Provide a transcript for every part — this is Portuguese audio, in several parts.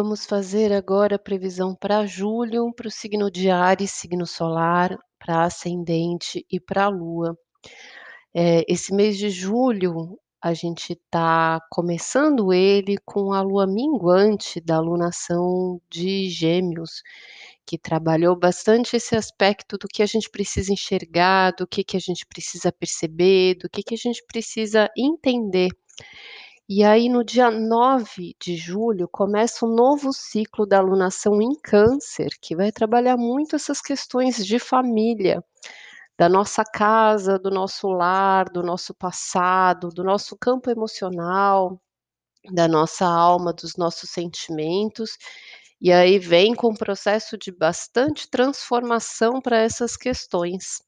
vamos fazer agora a previsão para julho, para o signo de Áries, signo solar, para ascendente e para a lua. É, esse mês de julho, a gente está começando ele com a lua minguante da lunação de Gêmeos, que trabalhou bastante esse aspecto do que a gente precisa enxergar, do que, que a gente precisa perceber, do que, que a gente precisa entender e aí, no dia 9 de julho, começa um novo ciclo da alunação em Câncer, que vai trabalhar muito essas questões de família, da nossa casa, do nosso lar, do nosso passado, do nosso campo emocional, da nossa alma, dos nossos sentimentos. E aí vem com um processo de bastante transformação para essas questões.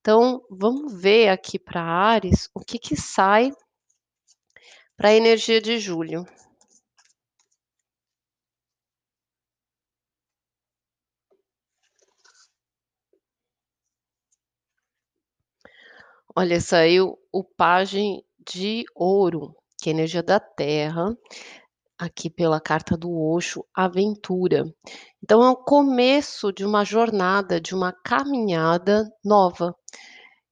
Então, vamos ver aqui para Ares o que, que sai para a energia de julho. Olha, saiu o Pagem de Ouro, que é a energia da Terra, aqui pela carta do Osho, Aventura. Então, é o começo de uma jornada, de uma caminhada nova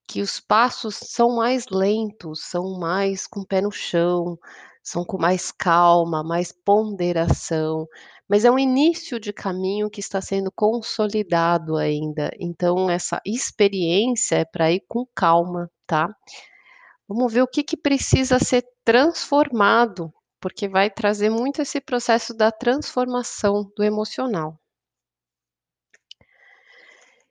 que os passos são mais lentos, são mais com o pé no chão, são com mais calma, mais ponderação, mas é um início de caminho que está sendo consolidado ainda. Então, essa experiência é para ir com calma, tá? Vamos ver o que, que precisa ser transformado, porque vai trazer muito esse processo da transformação do emocional.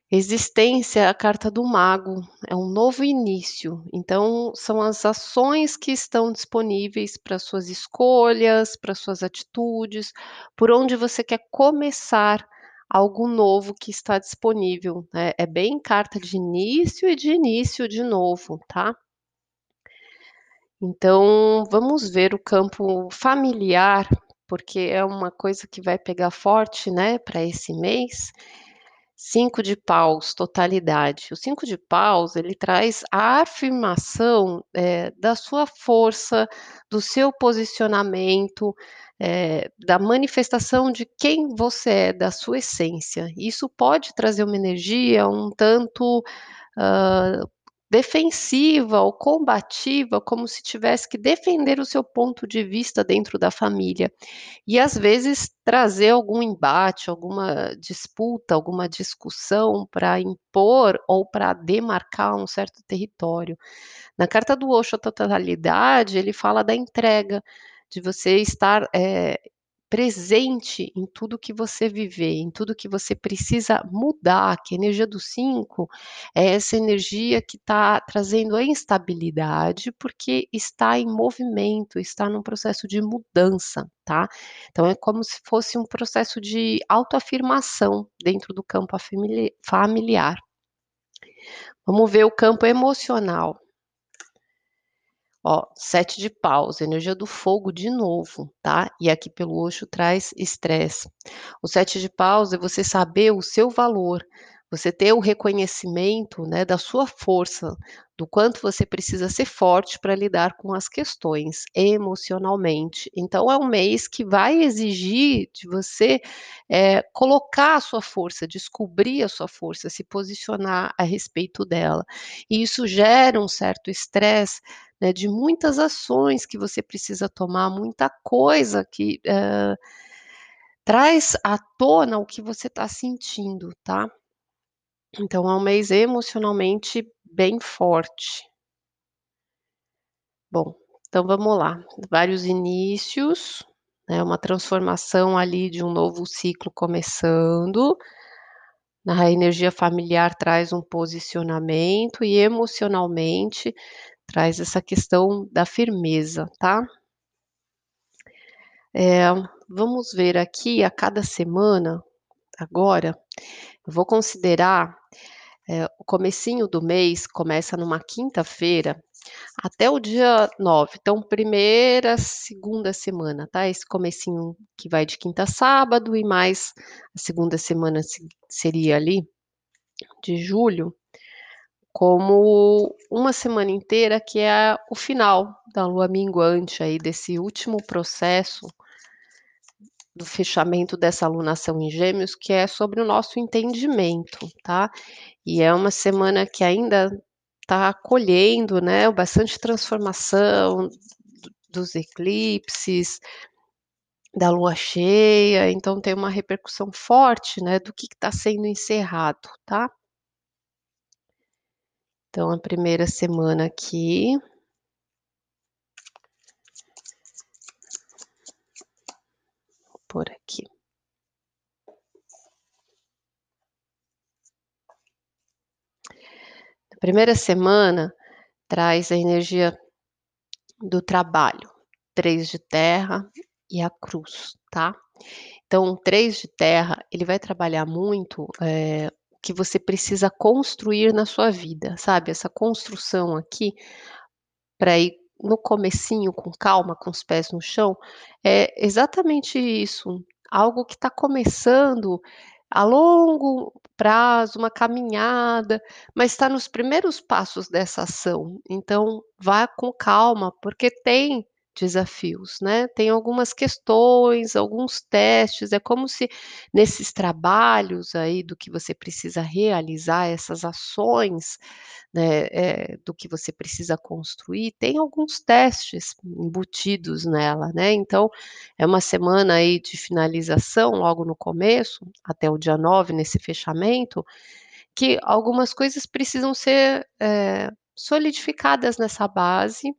Existência é a carta do mago, é um novo início. Então, são as ações que estão disponíveis para suas escolhas, para suas atitudes, por onde você quer começar algo novo que está disponível. Né? É bem carta de início e de início de novo, tá? Então, vamos ver o campo familiar, porque é uma coisa que vai pegar forte, né, para esse mês. Cinco de paus, totalidade. O cinco de paus, ele traz a afirmação é, da sua força, do seu posicionamento, é, da manifestação de quem você é, da sua essência. Isso pode trazer uma energia um tanto uh, defensiva ou combativa, como se tivesse que defender o seu ponto de vista dentro da família. E às vezes trazer algum embate, alguma disputa, alguma discussão para impor ou para demarcar um certo território. Na carta do Osho, a totalidade, ele fala da entrega, de você estar é, presente em tudo que você viver, em tudo que você precisa mudar, que a energia do 5 é essa energia que está trazendo a instabilidade, porque está em movimento, está num processo de mudança, tá? Então é como se fosse um processo de autoafirmação dentro do campo familiar. Vamos ver o campo emocional. Ó, sete de paus, energia do fogo de novo, tá? E aqui pelo Osho traz estresse. O sete de paus é você saber o seu valor, você ter o reconhecimento, né, da sua força, do quanto você precisa ser forte para lidar com as questões emocionalmente. Então, é um mês que vai exigir de você é, colocar a sua força, descobrir a sua força, se posicionar a respeito dela. E isso gera um certo estresse né, de muitas ações que você precisa tomar, muita coisa que uh, traz à tona o que você está sentindo, tá? Então é um mês emocionalmente bem forte. Bom, então vamos lá. Vários inícios, né, uma transformação ali de um novo ciclo começando. A energia familiar traz um posicionamento e emocionalmente traz essa questão da firmeza, tá? É, vamos ver aqui a cada semana, agora, eu vou considerar é, o comecinho do mês, começa numa quinta-feira, até o dia 9. Então, primeira, segunda semana, tá? Esse comecinho que vai de quinta a sábado e mais a segunda semana seria ali de julho como uma semana inteira, que é o final da lua minguante aí desse último processo do fechamento dessa alunação em Gêmeos, que é sobre o nosso entendimento, tá? E é uma semana que ainda está colhendo, né, bastante transformação dos eclipses, da lua cheia, então tem uma repercussão forte, né, do que está sendo encerrado, tá? Então, a primeira semana aqui. Por aqui. A primeira semana traz a energia do trabalho, três de terra e a cruz, tá? Então, três de terra, ele vai trabalhar muito é, que você precisa construir na sua vida, sabe? Essa construção aqui, para ir no comecinho, com calma, com os pés no chão, é exatamente isso. Algo que está começando a longo prazo, uma caminhada, mas está nos primeiros passos dessa ação. Então, vá com calma, porque tem desafios, né? Tem algumas questões, alguns testes. É como se nesses trabalhos aí do que você precisa realizar, essas ações, né, é, do que você precisa construir, tem alguns testes embutidos nela, né? Então, é uma semana aí de finalização, logo no começo, até o dia 9, nesse fechamento, que algumas coisas precisam ser é, solidificadas nessa base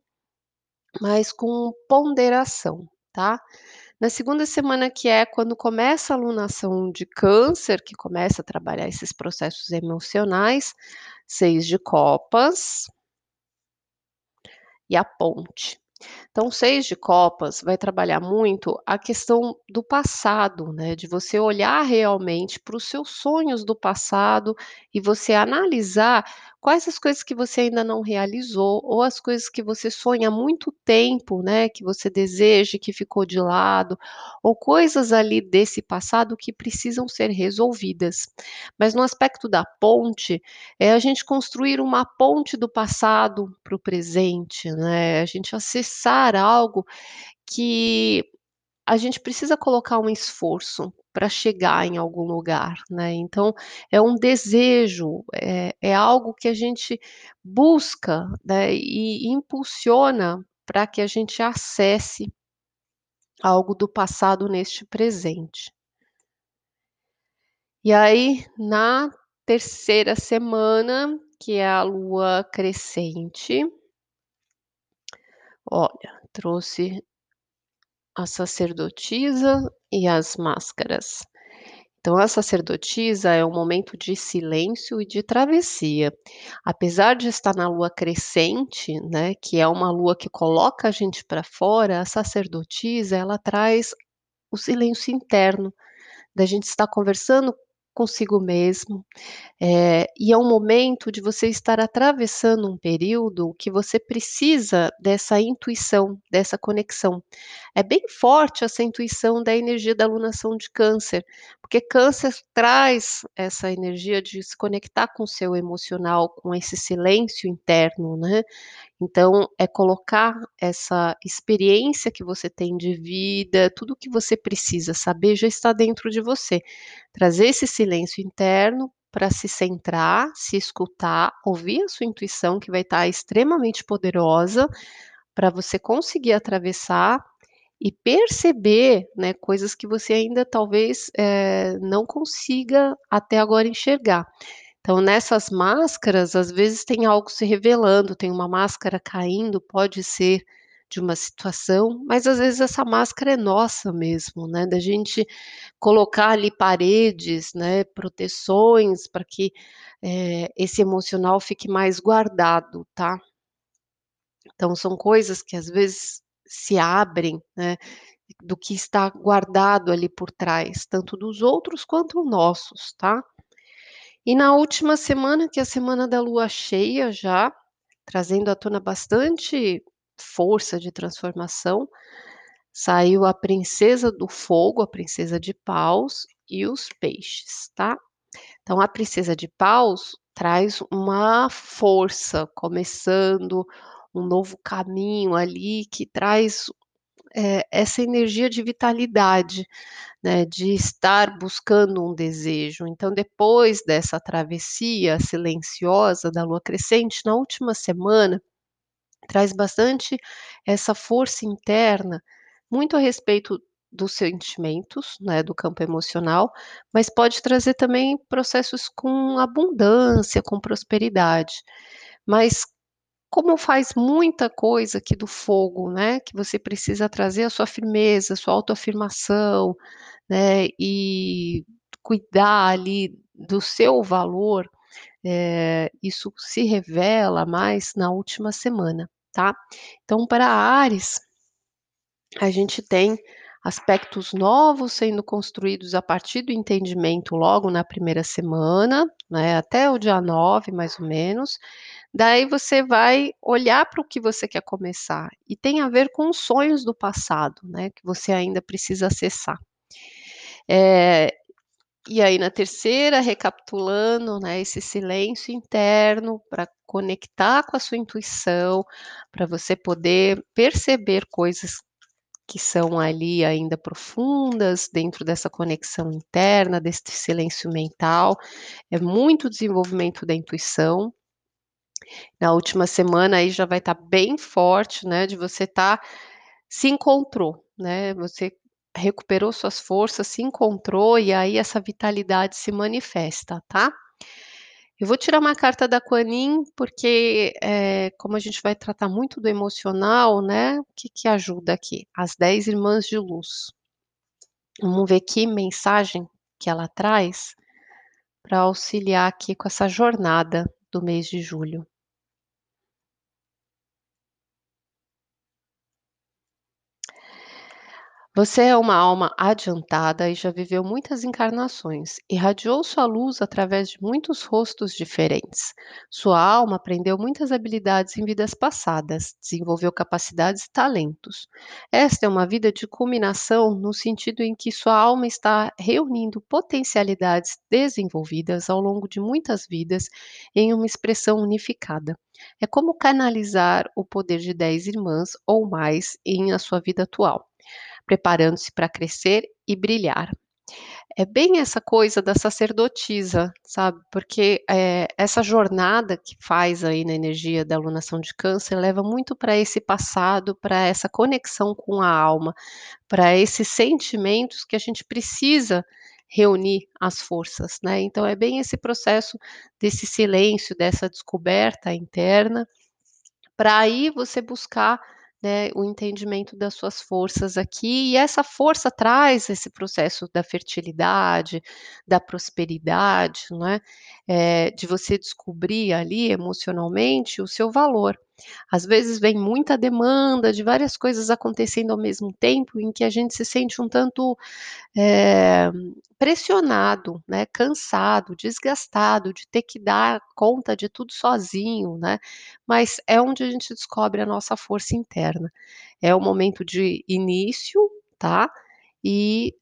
mas com ponderação, tá? Na segunda semana, que é quando começa a alunação de câncer, que começa a trabalhar esses processos emocionais, seis de copas e a ponte. Então, seis de copas vai trabalhar muito a questão do passado, né? De você olhar realmente para os seus sonhos do passado e você analisar quais as coisas que você ainda não realizou ou as coisas que você sonha há muito tempo, né? Que você deseja que ficou de lado, ou coisas ali desse passado que precisam ser resolvidas. Mas no aspecto da ponte, é a gente construir uma ponte do passado para o presente, né? A gente acessar algo que a gente precisa colocar um esforço para chegar em algum lugar, né? Então é um desejo, é, é algo que a gente busca né, e impulsiona para que a gente acesse algo do passado neste presente. E aí, na terceira semana, que é a lua crescente, olha, trouxe a sacerdotisa e as máscaras. Então, a sacerdotisa é um momento de silêncio e de travessia. Apesar de estar na lua crescente, né, que é uma lua que coloca a gente para fora, a sacerdotisa ela traz o silêncio interno, da gente estar conversando consigo mesmo, é, e é um momento de você estar atravessando um período que você precisa dessa intuição, dessa conexão. É bem forte essa intuição da energia da alunação de câncer, porque câncer traz essa energia de se conectar com o seu emocional, com esse silêncio interno, né? Então, é colocar essa experiência que você tem de vida, tudo que você precisa saber já está dentro de você. Trazer esse silêncio interno para se centrar, se escutar, ouvir a sua intuição, que vai estar extremamente poderosa, para você conseguir atravessar e perceber né, coisas que você ainda talvez é, não consiga até agora enxergar. Então, nessas máscaras, às vezes tem algo se revelando, tem uma máscara caindo, pode ser de uma situação, mas às vezes essa máscara é nossa mesmo, né? Da gente colocar ali paredes, né? Proteções para que é, esse emocional fique mais guardado, tá? Então, são coisas que às vezes se abrem, né? Do que está guardado ali por trás, tanto dos outros quanto nossos, tá? E na última semana, que é a semana da lua cheia já, trazendo à tona bastante força de transformação, saiu a princesa do fogo, a princesa de paus e os peixes, tá? Então a princesa de paus traz uma força, começando um novo caminho ali que traz é, essa energia de vitalidade, né, de estar buscando um desejo. Então, depois dessa travessia silenciosa da lua crescente, na última semana, traz bastante essa força interna, muito a respeito dos sentimentos, né, do campo emocional, mas pode trazer também processos com abundância, com prosperidade. Mas como faz muita coisa aqui do fogo, né, que você precisa trazer a sua firmeza, a sua autoafirmação, né, e cuidar ali do seu valor, eh, isso se revela mais na última semana, tá. Então para Áries, a gente tem aspectos novos sendo construídos a partir do entendimento logo na primeira semana, né, até o dia 9 mais ou menos, daí você vai olhar para o que você quer começar, e tem a ver com os sonhos do passado, né, que você ainda precisa acessar. Eh, e aí na terceira, recapitulando, né, esse silêncio interno para conectar com a sua intuição, para você poder perceber coisas que são ali ainda profundas dentro dessa conexão interna, desse silêncio mental, é muito desenvolvimento da intuição. Na última semana aí já vai estar bem forte, né, de você estar se encontrou, né, você recuperou suas forças, se encontrou e aí essa vitalidade se manifesta, tá. Eu vou tirar uma carta da Kuan-Yin, porque, eh, como a gente vai tratar muito do emocional, né, o que que ajuda aqui? As 10 irmãs de luz. Vamos ver que mensagem que ela traz para auxiliar aqui com essa jornada do mês de julho. Você é uma alma adiantada e já viveu muitas encarnações, irradiou sua luz através de muitos rostos diferentes. Sua alma aprendeu muitas habilidades em vidas passadas, desenvolveu capacidades e talentos. Esta é uma vida de culminação no sentido em que sua alma está reunindo potencialidades desenvolvidas ao longo de muitas vidas em uma expressão unificada. É como canalizar o poder de 10 irmãs ou mais em a sua vida atual preparando-se para crescer e brilhar. É bem essa coisa da sacerdotisa, sabe, porque, eh, essa jornada que faz aí na energia da alunação de câncer leva muito para esse passado, para essa conexão com a alma, para esses sentimentos que a gente precisa reunir as forças, né, então é bem esse processo desse silêncio, dessa descoberta interna, para aí você buscar né, o entendimento das suas forças aqui, e essa força traz esse processo da fertilidade, da prosperidade, não é, de você descobrir ali emocionalmente o seu valor. Às vezes vem muita demanda de várias coisas acontecendo ao mesmo tempo, em que a gente se sente um tanto, eh, pressionado, né, cansado, desgastado de ter que dar conta de tudo sozinho, né, mas é onde a gente descobre a nossa força interna. É o momento de início, tá, e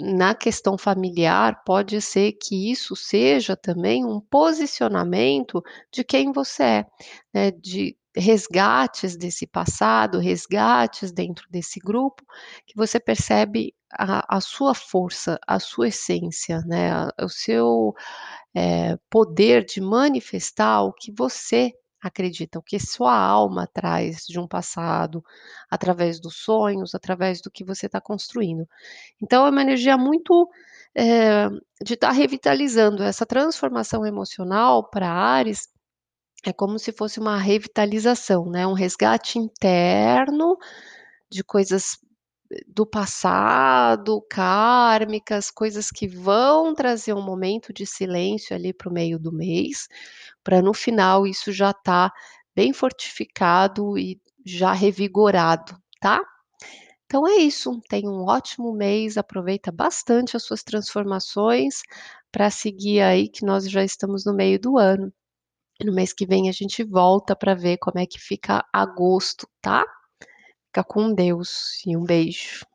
na questão familiar pode ser que isso seja também um posicionamento de quem você é, né, de resgates desse passado, resgates dentro desse grupo, que você percebe a a sua força, a sua essência, né, o seu, eh, poder de manifestar o que você acredita, o que sua alma traz de um passado, através dos sonhos, através do que você está construindo. Então é uma energia muito, eh, de estar revitalizando essa transformação emocional para Áries, é como se fosse uma revitalização, né, um resgate interno de coisas do passado, kármicas, coisas que vão trazer um momento de silêncio ali para o meio do mês, para no final isso já estar bem fortificado e já revigorado, tá. Então é isso, tenha um ótimo mês, aproveita bastante as suas transformações, para seguir aí que nós já estamos no meio do ano. No mês que vem a gente volta para ver como é que fica agosto, tá. Fica com Deus e um beijo.